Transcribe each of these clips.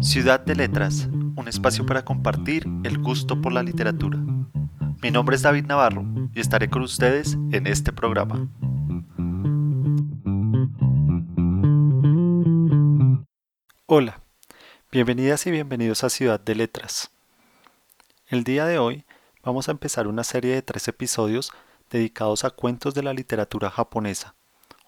Ciudad de Letras, un espacio para compartir el gusto por la literatura. Mi nombre es David Navarro y estaré con ustedes en este programa. Hola, bienvenidas y bienvenidos a Ciudad de Letras. El día de hoy vamos a empezar una serie de tres episodios dedicados a cuentos de la literatura japonesa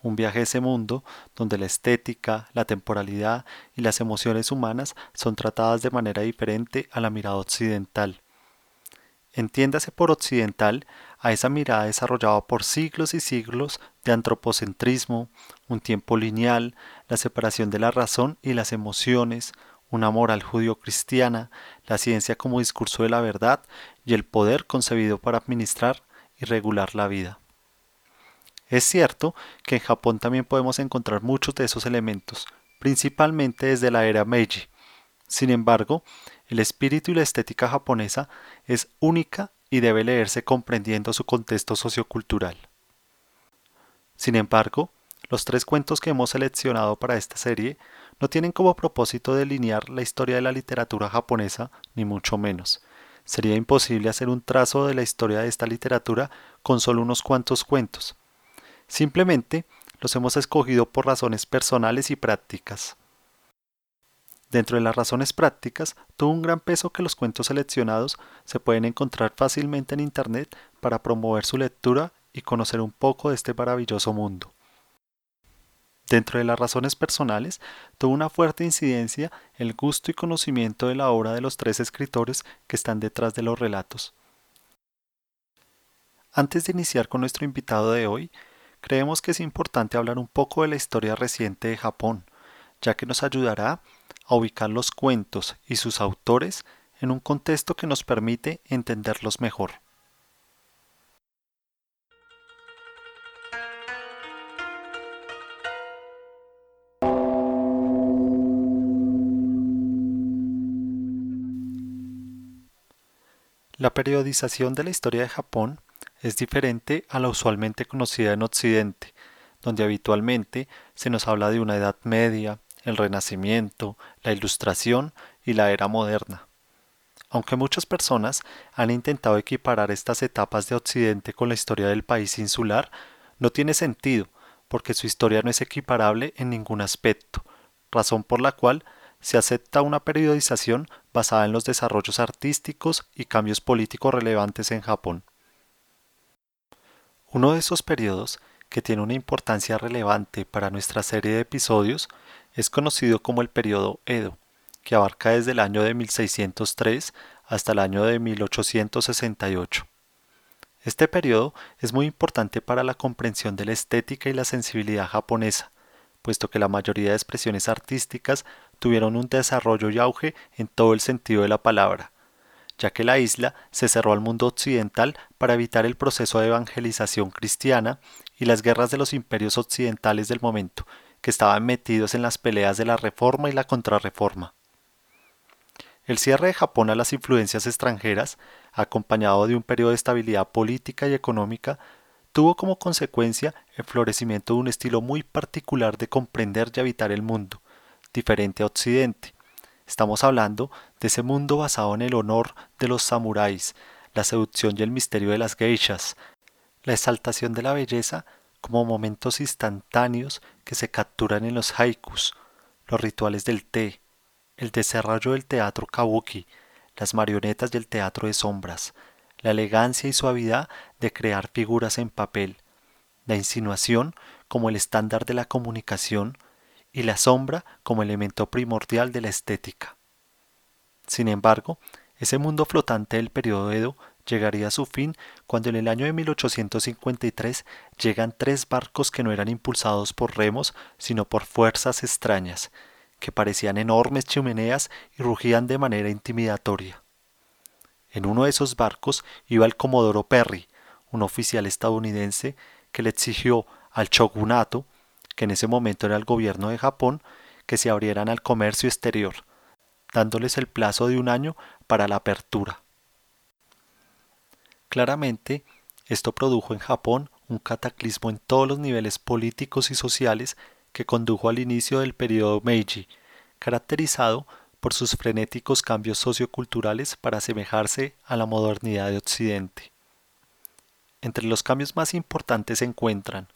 un viaje a ese mundo donde la estética, la temporalidad y las emociones humanas son tratadas de manera diferente a la mirada occidental. Entiéndase por occidental a esa mirada desarrollada por siglos y siglos de antropocentrismo, un tiempo lineal, la separación de la razón y las emociones, una moral judío-cristiana, la ciencia como discurso de la verdad y el poder concebido para administrar y regular la vida. Es cierto que en Japón también podemos encontrar muchos de esos elementos, principalmente desde la era Meiji. Sin embargo, el espíritu y la estética japonesa es única y debe leerse comprendiendo su contexto sociocultural. Sin embargo, los tres cuentos que hemos seleccionado para esta serie no tienen como propósito delinear la historia de la literatura japonesa, ni mucho menos. Sería imposible hacer un trazo de la historia de esta literatura con solo unos cuantos cuentos, Simplemente los hemos escogido por razones personales y prácticas. Dentro de las razones prácticas, tuvo un gran peso que los cuentos seleccionados se pueden encontrar fácilmente en Internet para promover su lectura y conocer un poco de este maravilloso mundo. Dentro de las razones personales, tuvo una fuerte incidencia el gusto y conocimiento de la obra de los tres escritores que están detrás de los relatos. Antes de iniciar con nuestro invitado de hoy, creemos que es importante hablar un poco de la historia reciente de Japón, ya que nos ayudará a ubicar los cuentos y sus autores en un contexto que nos permite entenderlos mejor. La periodización de la historia de Japón es diferente a la usualmente conocida en Occidente, donde habitualmente se nos habla de una Edad Media, el Renacimiento, la Ilustración y la Era Moderna. Aunque muchas personas han intentado equiparar estas etapas de Occidente con la historia del país insular, no tiene sentido, porque su historia no es equiparable en ningún aspecto, razón por la cual se acepta una periodización basada en los desarrollos artísticos y cambios políticos relevantes en Japón. Uno de esos periodos que tiene una importancia relevante para nuestra serie de episodios es conocido como el periodo Edo, que abarca desde el año de 1603 hasta el año de 1868. Este periodo es muy importante para la comprensión de la estética y la sensibilidad japonesa, puesto que la mayoría de expresiones artísticas tuvieron un desarrollo y auge en todo el sentido de la palabra, ya que la isla se cerró al mundo occidental para evitar el proceso de evangelización cristiana y las guerras de los imperios occidentales del momento, que estaban metidos en las peleas de la reforma y la contrarreforma. El cierre de Japón a las influencias extranjeras, acompañado de un periodo de estabilidad política y económica, tuvo como consecuencia el florecimiento de un estilo muy particular de comprender y habitar el mundo, diferente a Occidente, Estamos hablando de ese mundo basado en el honor de los samuráis, la seducción y el misterio de las geishas, la exaltación de la belleza como momentos instantáneos que se capturan en los haikus, los rituales del té, el desarrollo del teatro kabuki, las marionetas del teatro de sombras, la elegancia y suavidad de crear figuras en papel, la insinuación como el estándar de la comunicación, y la sombra como elemento primordial de la estética. Sin embargo, ese mundo flotante del periodo Edo llegaría a su fin cuando en el año de 1853 llegan tres barcos que no eran impulsados por remos, sino por fuerzas extrañas, que parecían enormes chimeneas y rugían de manera intimidatoria. En uno de esos barcos iba el Comodoro Perry, un oficial estadounidense que le exigió al shogunato que en ese momento era el gobierno de Japón, que se abrieran al comercio exterior, dándoles el plazo de un año para la apertura. Claramente, esto produjo en Japón un cataclismo en todos los niveles políticos y sociales que condujo al inicio del periodo Meiji, caracterizado por sus frenéticos cambios socioculturales para asemejarse a la modernidad de Occidente. Entre los cambios más importantes se encuentran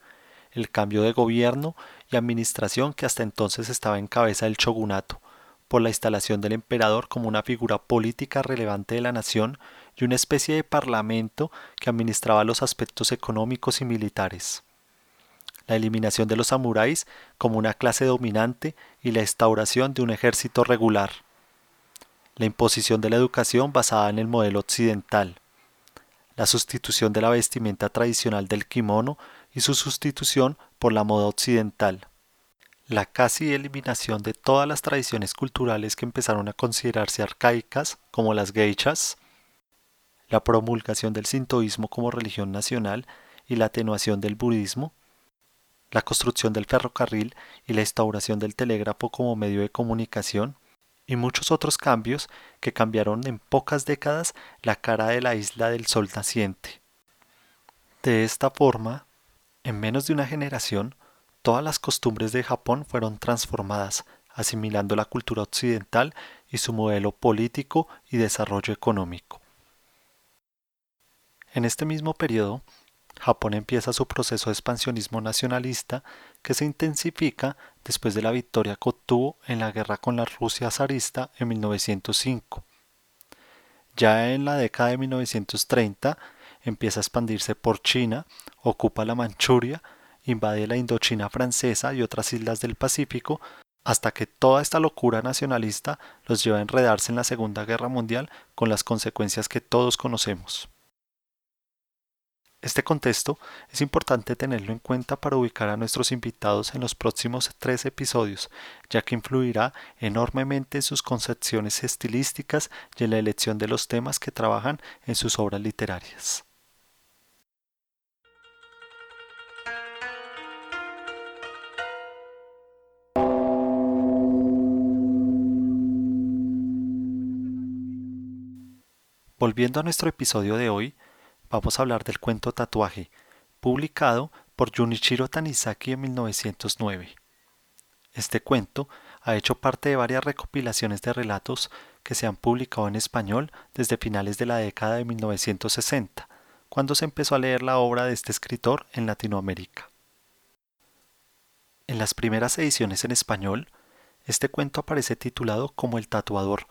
el cambio de gobierno y administración que hasta entonces estaba en cabeza del shogunato, por la instalación del emperador como una figura política relevante de la nación y una especie de parlamento que administraba los aspectos económicos y militares. La eliminación de los samuráis como una clase dominante y la instauración de un ejército regular. La imposición de la educación basada en el modelo occidental. La sustitución de la vestimenta tradicional del kimono y su sustitución por la moda occidental la casi eliminación de todas las tradiciones culturales que empezaron a considerarse arcaicas, como las geishas, la promulgación del sintoísmo como religión nacional y la atenuación del budismo, la construcción del ferrocarril y la instauración del telégrafo como medio de comunicación, y muchos otros cambios que cambiaron en pocas décadas la cara de la isla del sol naciente. De esta forma, en menos de una generación, Todas las costumbres de Japón fueron transformadas, asimilando la cultura occidental y su modelo político y desarrollo económico. En este mismo periodo, Japón empieza su proceso de expansionismo nacionalista que se intensifica después de la victoria que obtuvo en la guerra con la Rusia zarista en 1905. Ya en la década de 1930 empieza a expandirse por China, ocupa la Manchuria, invade la Indochina francesa y otras islas del Pacífico, hasta que toda esta locura nacionalista los lleva a enredarse en la Segunda Guerra Mundial con las consecuencias que todos conocemos. Este contexto es importante tenerlo en cuenta para ubicar a nuestros invitados en los próximos tres episodios, ya que influirá enormemente en sus concepciones estilísticas y en la elección de los temas que trabajan en sus obras literarias. Volviendo a nuestro episodio de hoy, vamos a hablar del cuento Tatuaje, publicado por Junichiro Tanizaki en 1909. Este cuento ha hecho parte de varias recopilaciones de relatos que se han publicado en español desde finales de la década de 1960, cuando se empezó a leer la obra de este escritor en Latinoamérica. En las primeras ediciones en español, este cuento aparece titulado como El tatuador,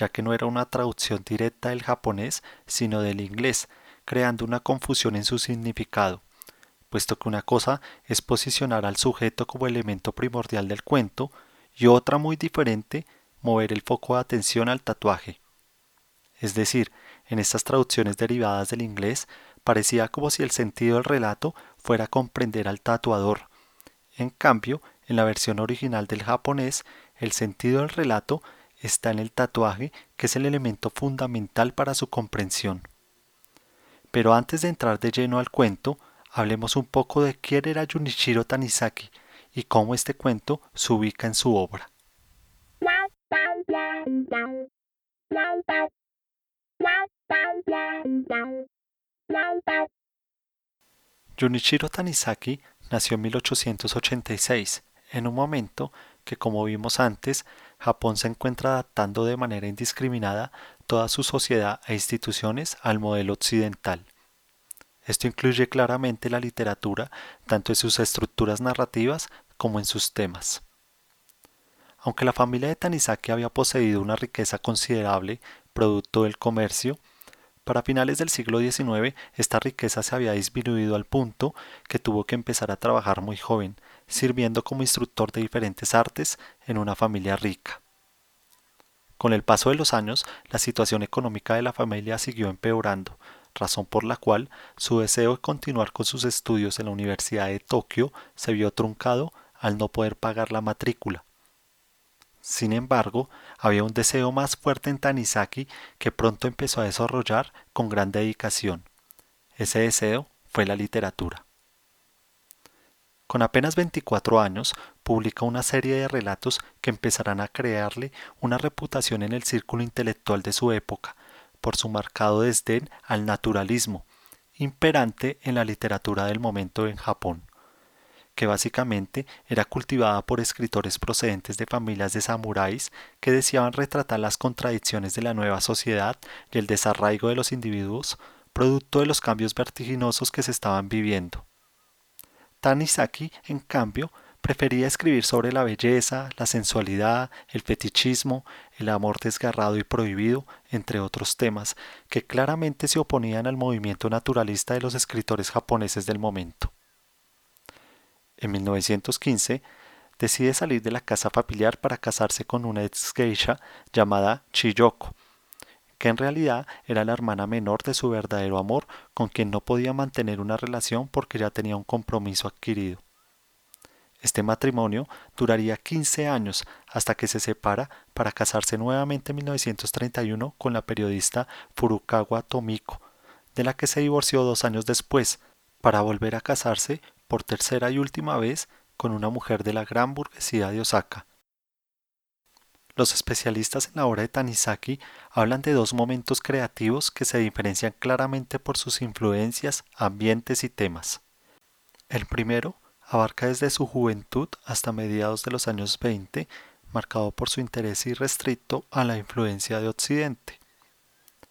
ya que no era una traducción directa del japonés, sino del inglés, creando una confusión en su significado, puesto que una cosa es posicionar al sujeto como elemento primordial del cuento y otra muy diferente, mover el foco de atención al tatuaje. Es decir, en estas traducciones derivadas del inglés, parecía como si el sentido del relato fuera comprender al tatuador. En cambio, en la versión original del japonés, el sentido del relato está en el tatuaje, que es el elemento fundamental para su comprensión. Pero antes de entrar de lleno al cuento, hablemos un poco de quién era Junichiro Tanizaki y cómo este cuento se ubica en su obra. Junichiro Tanizaki nació en 1886, en un momento que, como vimos antes, Japón se encuentra adaptando de manera indiscriminada toda su sociedad e instituciones al modelo occidental. Esto incluye claramente la literatura, tanto en sus estructuras narrativas como en sus temas. Aunque la familia de Tanizaki había poseído una riqueza considerable producto del comercio, para finales del siglo XIX esta riqueza se había disminuido al punto que tuvo que empezar a trabajar muy joven, sirviendo como instructor de diferentes artes en una familia rica. Con el paso de los años, la situación económica de la familia siguió empeorando, razón por la cual su deseo de continuar con sus estudios en la Universidad de Tokio se vio truncado al no poder pagar la matrícula. Sin embargo, había un deseo más fuerte en Tanizaki que pronto empezó a desarrollar con gran dedicación. Ese deseo fue la literatura. Con apenas 24 años, publica una serie de relatos que empezarán a crearle una reputación en el círculo intelectual de su época, por su marcado desdén al naturalismo, imperante en la literatura del momento en Japón, que básicamente era cultivada por escritores procedentes de familias de samuráis que deseaban retratar las contradicciones de la nueva sociedad y el desarraigo de los individuos, producto de los cambios vertiginosos que se estaban viviendo. Tanizaki, en cambio, prefería escribir sobre la belleza, la sensualidad, el fetichismo, el amor desgarrado y prohibido, entre otros temas, que claramente se oponían al movimiento naturalista de los escritores japoneses del momento. En 1915, decide salir de la casa familiar para casarse con una ex geisha llamada Chiyoko, que en realidad era la hermana menor de su verdadero amor, con quien no podía mantener una relación porque ya tenía un compromiso adquirido. Este matrimonio duraría 15 años hasta que se separa para casarse nuevamente en 1931 con la periodista Furukawa Tomiko, de la que se divorció dos años después, para volver a casarse por tercera y última vez con una mujer de la gran burguesía de Osaka. Los especialistas en la obra de Tanizaki hablan de dos momentos creativos que se diferencian claramente por sus influencias, ambientes y temas. El primero abarca desde su juventud hasta mediados de los años 20, marcado por su interés irrestricto a la influencia de Occidente.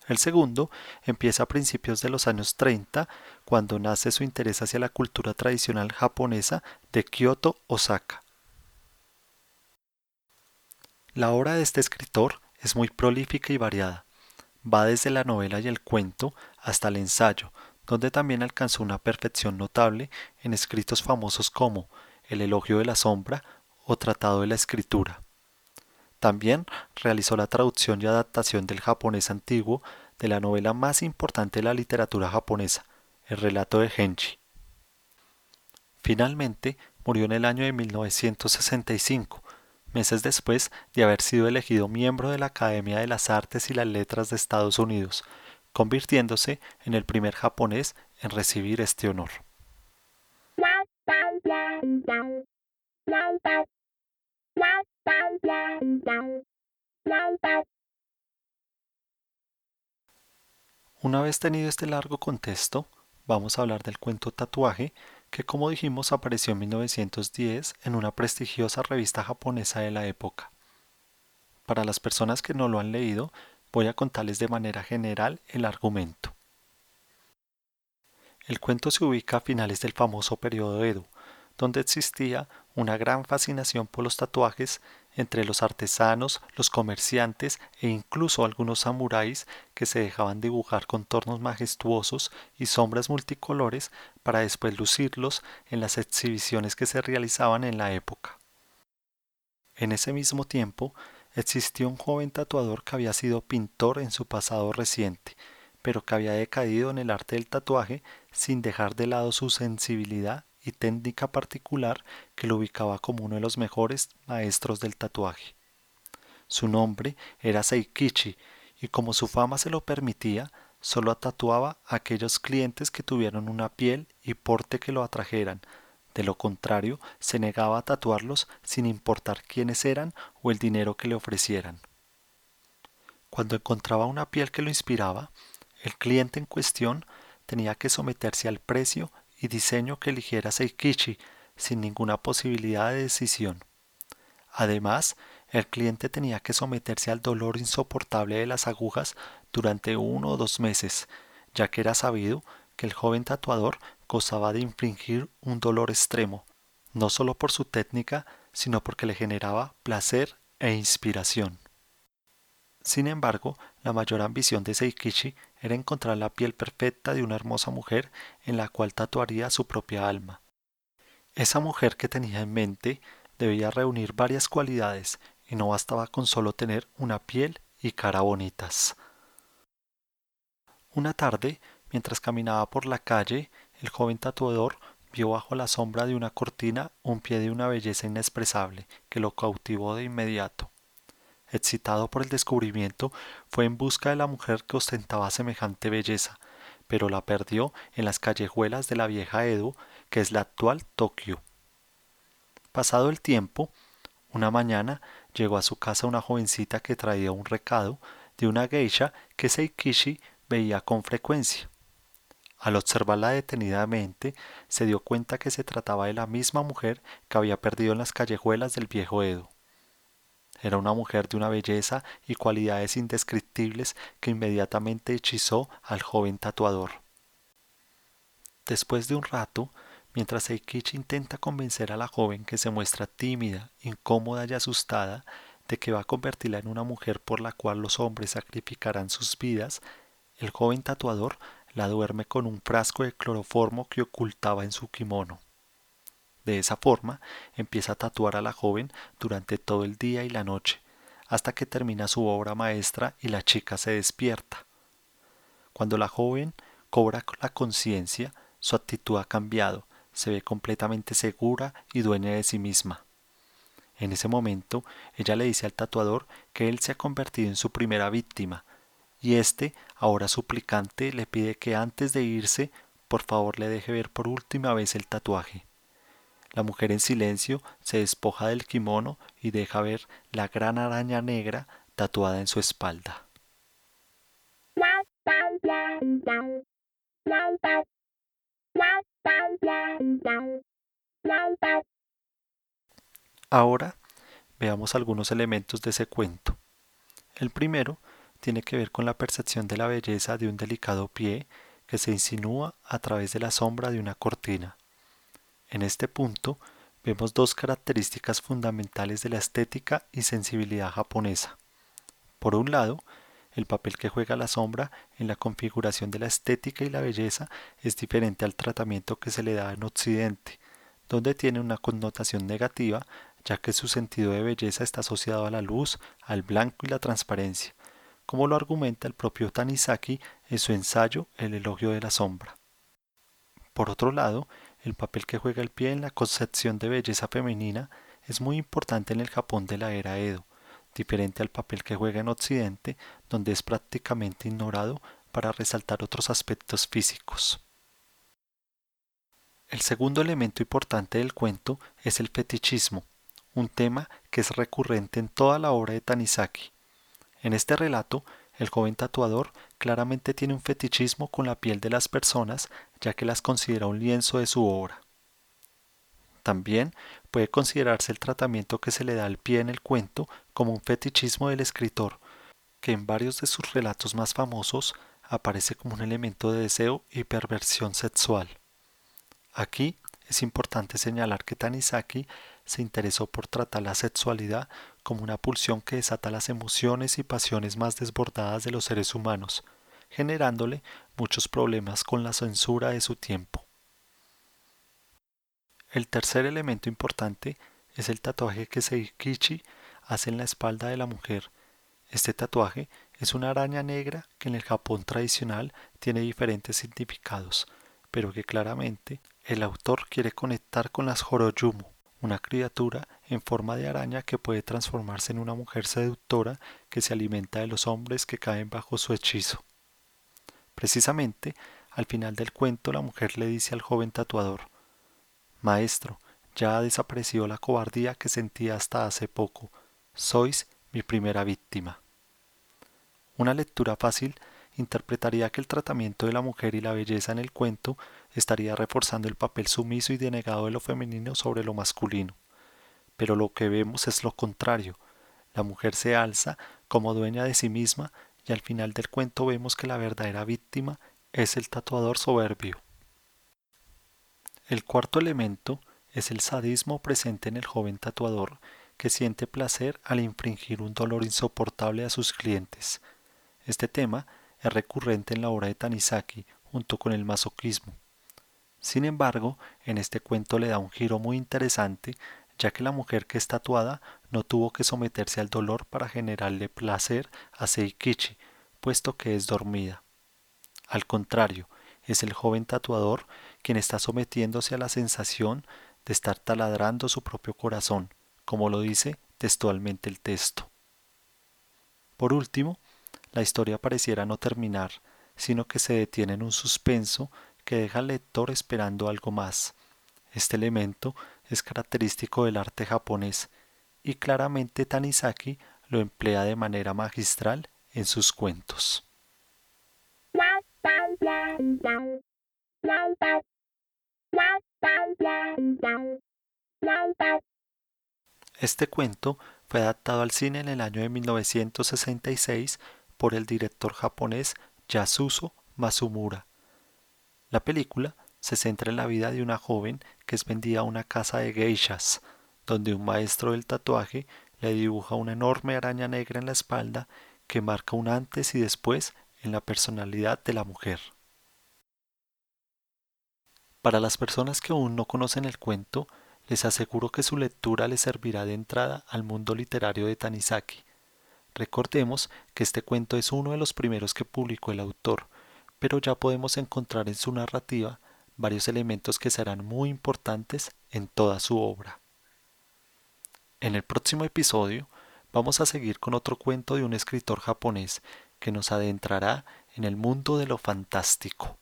El segundo empieza a principios de los años 30, cuando nace su interés hacia la cultura tradicional japonesa de Kyoto, Osaka. La obra de este escritor es muy prolífica y variada. Va desde la novela y el cuento hasta el ensayo, donde también alcanzó una perfección notable en escritos famosos como El elogio de la sombra o Tratado de la escritura. También realizó la traducción y adaptación del japonés antiguo de la novela más importante de la literatura japonesa, el relato de Genji. Finalmente, murió en el año de 1965, meses después de haber sido elegido miembro de la Academia de las Artes y las Letras de Estados Unidos, convirtiéndose en el primer japonés en recibir este honor. Una vez tenido este largo contexto, vamos a hablar del cuento Tatuaje, que como dijimos apareció en 1910 en una prestigiosa revista japonesa de la época. Para las personas que no lo han leído, voy a contarles de manera general el argumento. El cuento se ubica a finales del famoso periodo Edo, donde existía una gran fascinación por los tatuajes entre los artesanos, los comerciantes e incluso algunos samuráis que se dejaban dibujar contornos majestuosos y sombras multicolores para después lucirlos en las exhibiciones que se realizaban en la época. En ese mismo tiempo existió un joven tatuador que había sido pintor en su pasado reciente, pero que había decaído en el arte del tatuaje sin dejar de lado su sensibilidad y técnica particular que lo ubicaba como uno de los mejores maestros del tatuaje. Su nombre era Seikichi y como su fama se lo permitía, solo tatuaba a aquellos clientes que tuvieron una piel y porte que lo atrajeran, de lo contrario, se negaba a tatuarlos sin importar quiénes eran o el dinero que le ofrecieran. Cuando encontraba una piel que lo inspiraba, el cliente en cuestión tenía que someterse al precio y diseño que eligiera Seikichi sin ninguna posibilidad de decisión. Además, el cliente tenía que someterse al dolor insoportable de las agujas durante uno o dos meses, ya que era sabido que el joven tatuador gozaba de infringir un dolor extremo, no solo por su técnica, sino porque le generaba placer e inspiración. Sin embargo, la mayor ambición de Seikichi era encontrar la piel perfecta de una hermosa mujer en la cual tatuaría su propia alma. Esa mujer que tenía en mente debía reunir varias cualidades y no bastaba con solo tener una piel y cara bonitas. Una tarde, mientras caminaba por la calle, el joven tatuador vio bajo la sombra de una cortina un pie de una belleza inexpresable que lo cautivó de inmediato. Excitado por el descubrimiento, fue en busca de la mujer que ostentaba semejante belleza, pero la perdió en las callejuelas de la vieja Edo, que es la actual Tokio. Pasado el tiempo, una mañana llegó a su casa una jovencita que traía un recado de una geisha que Seikishi veía con frecuencia. Al observarla detenidamente, se dio cuenta que se trataba de la misma mujer que había perdido en las callejuelas del viejo Edo. Era una mujer de una belleza y cualidades indescriptibles que inmediatamente hechizó al joven tatuador. Después de un rato, mientras Eikichi intenta convencer a la joven que se muestra tímida, incómoda y asustada de que va a convertirla en una mujer por la cual los hombres sacrificarán sus vidas, el joven tatuador la duerme con un frasco de cloroformo que ocultaba en su kimono. De esa forma empieza a tatuar a la joven durante todo el día y la noche, hasta que termina su obra maestra y la chica se despierta. Cuando la joven cobra la conciencia, su actitud ha cambiado, se ve completamente segura y dueña de sí misma. En ese momento, ella le dice al tatuador que él se ha convertido en su primera víctima, y éste, ahora suplicante, le pide que antes de irse, por favor le deje ver por última vez el tatuaje. La mujer en silencio se despoja del kimono y deja ver la gran araña negra tatuada en su espalda. Ahora veamos algunos elementos de ese cuento. El primero tiene que ver con la percepción de la belleza de un delicado pie que se insinúa a través de la sombra de una cortina. En este punto vemos dos características fundamentales de la estética y sensibilidad japonesa. Por un lado, el papel que juega la sombra en la configuración de la estética y la belleza es diferente al tratamiento que se le da en Occidente, donde tiene una connotación negativa, ya que su sentido de belleza está asociado a la luz, al blanco y la transparencia, como lo argumenta el propio Tanizaki en su ensayo El elogio de la sombra. Por otro lado, el papel que juega el pie en la concepción de belleza femenina es muy importante en el Japón de la era Edo, diferente al papel que juega en Occidente, donde es prácticamente ignorado para resaltar otros aspectos físicos. El segundo elemento importante del cuento es el fetichismo, un tema que es recurrente en toda la obra de Tanizaki. En este relato, el joven tatuador claramente tiene un fetichismo con la piel de las personas, ya que las considera un lienzo de su obra. También puede considerarse el tratamiento que se le da al pie en el cuento como un fetichismo del escritor, que en varios de sus relatos más famosos aparece como un elemento de deseo y perversión sexual. Aquí es importante señalar que Tanizaki se interesó por tratar la sexualidad como una pulsión que desata las emociones y pasiones más desbordadas de los seres humanos, generándole muchos problemas con la censura de su tiempo. El tercer elemento importante es el tatuaje que Seikichi hace en la espalda de la mujer. Este tatuaje es una araña negra que en el Japón tradicional tiene diferentes significados, pero que claramente el autor quiere conectar con las Horoyumu, una criatura en forma de araña que puede transformarse en una mujer seductora que se alimenta de los hombres que caen bajo su hechizo. Precisamente, al final del cuento la mujer le dice al joven tatuador, Maestro, ya ha desaparecido la cobardía que sentía hasta hace poco. Sois mi primera víctima. Una lectura fácil interpretaría que el tratamiento de la mujer y la belleza en el cuento estaría reforzando el papel sumiso y denegado de lo femenino sobre lo masculino. Pero lo que vemos es lo contrario. La mujer se alza como dueña de sí misma y al final del cuento vemos que la verdadera víctima es el tatuador soberbio. El cuarto elemento es el sadismo presente en el joven tatuador que siente placer al infringir un dolor insoportable a sus clientes. Este tema es recurrente en la obra de Tanizaki junto con el masoquismo. Sin embargo, en este cuento le da un giro muy interesante, ya que la mujer que es tatuada no tuvo que someterse al dolor para generarle placer a Seikichi, puesto que es dormida. Al contrario, es el joven tatuador quien está sometiéndose a la sensación de estar taladrando su propio corazón, como lo dice textualmente el texto. Por último, la historia pareciera no terminar, sino que se detiene en un suspenso que deja al lector esperando algo más. Este elemento es característico del arte japonés y claramente Tanizaki lo emplea de manera magistral en sus cuentos. Este cuento fue adaptado al cine en el año de 1966 por el director japonés Yasuzo Masumura. La película se centra en la vida de una joven que es vendida a una casa de geishas, donde un maestro del tatuaje le dibuja una enorme araña negra en la espalda que marca un antes y después en la personalidad de la mujer. Para las personas que aún no conocen el cuento, les aseguro que su lectura les servirá de entrada al mundo literario de Tanizaki. Recordemos que este cuento es uno de los primeros que publicó el autor, pero ya podemos encontrar en su narrativa varios elementos que serán muy importantes en toda su obra. En el próximo episodio vamos a seguir con otro cuento de un escritor japonés que nos adentrará en el mundo de lo fantástico.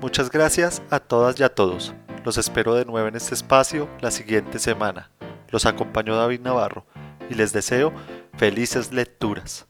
Muchas gracias a todas y a todos. Los espero de nuevo en este espacio la siguiente semana. Los acompañó David Navarro y les deseo felices lecturas.